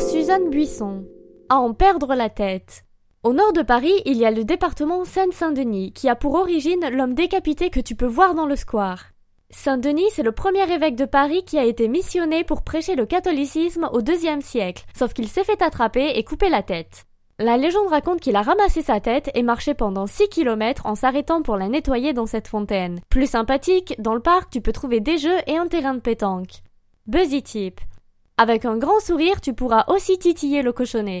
Suzanne Buisson. À en perdre la tête. Au nord de Paris, il y a le département Seine-Saint-Denis, qui a pour origine l'homme décapité que tu peux voir dans le square. Saint-Denis, c'est le premier évêque de Paris qui a été missionné pour prêcher le catholicisme au deuxième siècle, sauf qu'il s'est fait attraper et couper la tête. La légende raconte qu'il a ramassé sa tête et marché pendant 6 km en s'arrêtant pour la nettoyer dans cette fontaine. Plus sympathique, dans le parc, tu peux trouver des jeux et un terrain de pétanque. Buzzy Tip. Avec un grand sourire, tu pourras aussi titiller le cochonnet.